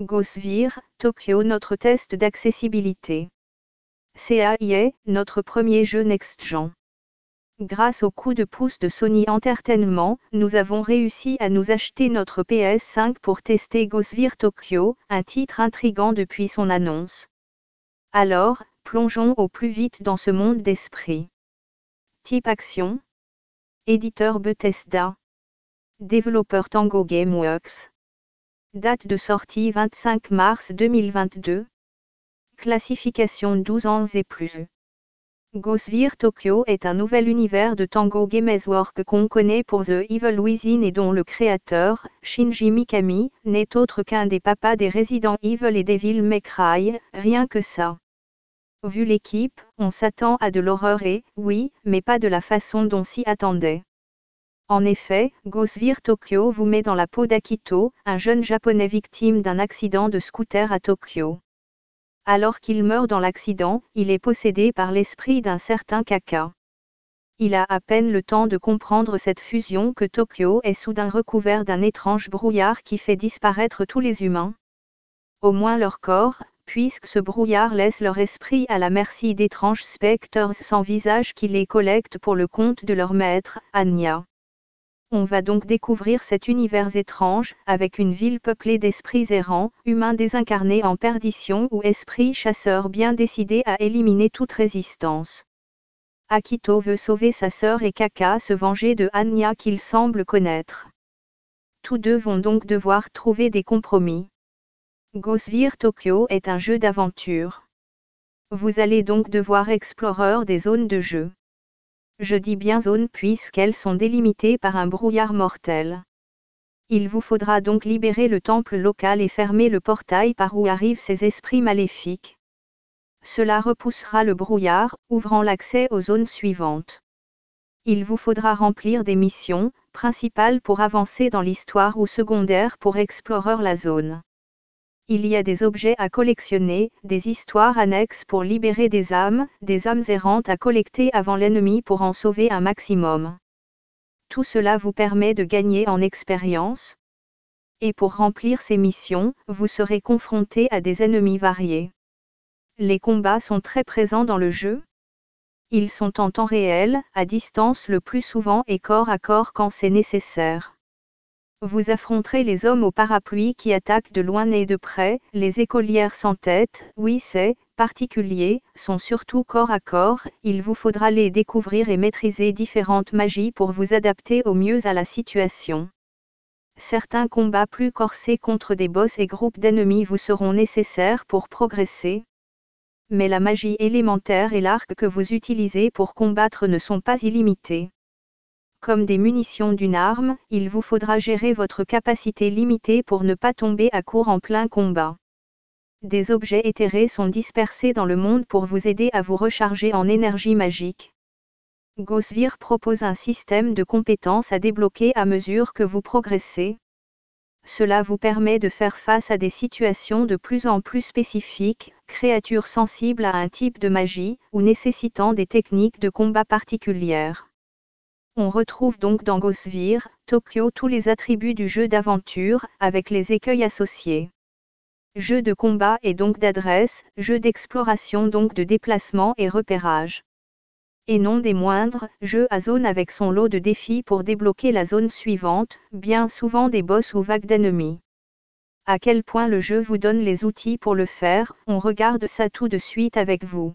GoSvir, Tokyo notre test d'accessibilité. CAIA, notre premier jeu next-gen. Grâce au coup de pouce de Sony Entertainment, nous avons réussi à nous acheter notre PS5 pour tester GoSvir Tokyo, un titre intrigant depuis son annonce. Alors, plongeons au plus vite dans ce monde d'esprit. Type action. Éditeur Bethesda. Développeur Tango Gameworks. Date de sortie 25 mars 2022. Classification 12 ans et plus. Ghostwire Tokyo est un nouvel univers de Tango Gameworks qu'on connaît pour The Evil Within et dont le créateur, Shinji Mikami, n'est autre qu'un des papas des Resident Evil et Devil May rien que ça. Vu l'équipe, on s'attend à de l'horreur et, oui, mais pas de la façon dont s'y attendait. En effet, Ghostwire Tokyo vous met dans la peau d'Akito, un jeune japonais victime d'un accident de scooter à Tokyo. Alors qu'il meurt dans l'accident, il est possédé par l'esprit d'un certain Kaka. Il a à peine le temps de comprendre cette fusion que Tokyo est soudain recouvert d'un étrange brouillard qui fait disparaître tous les humains. Au moins leur corps, puisque ce brouillard laisse leur esprit à la merci d'étranges spectres sans visage qui les collectent pour le compte de leur maître, Anya. On va donc découvrir cet univers étrange, avec une ville peuplée d'esprits errants, humains désincarnés en perdition ou esprits chasseurs bien décidés à éliminer toute résistance. Akito veut sauver sa sœur et Kaka se venger de Anya qu'il semble connaître. Tous deux vont donc devoir trouver des compromis. Ghostwire Tokyo est un jeu d'aventure. Vous allez donc devoir explorer des zones de jeu. Je dis bien zones puisqu'elles sont délimitées par un brouillard mortel. Il vous faudra donc libérer le temple local et fermer le portail par où arrivent ces esprits maléfiques. Cela repoussera le brouillard, ouvrant l'accès aux zones suivantes. Il vous faudra remplir des missions, principales pour avancer dans l'histoire ou secondaires pour explorer la zone. Il y a des objets à collectionner, des histoires annexes pour libérer des âmes, des âmes errantes à collecter avant l'ennemi pour en sauver un maximum. Tout cela vous permet de gagner en expérience. Et pour remplir ces missions, vous serez confronté à des ennemis variés. Les combats sont très présents dans le jeu. Ils sont en temps réel, à distance le plus souvent et corps à corps quand c'est nécessaire. Vous affronterez les hommes au parapluie qui attaquent de loin et de près, les écolières sans tête, oui c'est, particulier, sont surtout corps à corps, il vous faudra les découvrir et maîtriser différentes magies pour vous adapter au mieux à la situation. Certains combats plus corsés contre des boss et groupes d'ennemis vous seront nécessaires pour progresser. Mais la magie élémentaire et l'arc que vous utilisez pour combattre ne sont pas illimités. Comme des munitions d'une arme, il vous faudra gérer votre capacité limitée pour ne pas tomber à court en plein combat. Des objets éthérés sont dispersés dans le monde pour vous aider à vous recharger en énergie magique. Ghostwire propose un système de compétences à débloquer à mesure que vous progressez. Cela vous permet de faire face à des situations de plus en plus spécifiques, créatures sensibles à un type de magie, ou nécessitant des techniques de combat particulières. On retrouve donc dans Ghostwire, Tokyo tous les attributs du jeu d'aventure, avec les écueils associés. Jeu de combat et donc d'adresse, jeu d'exploration donc de déplacement et repérage. Et non des moindres, jeu à zone avec son lot de défis pour débloquer la zone suivante, bien souvent des boss ou vagues d'ennemis. À quel point le jeu vous donne les outils pour le faire, on regarde ça tout de suite avec vous.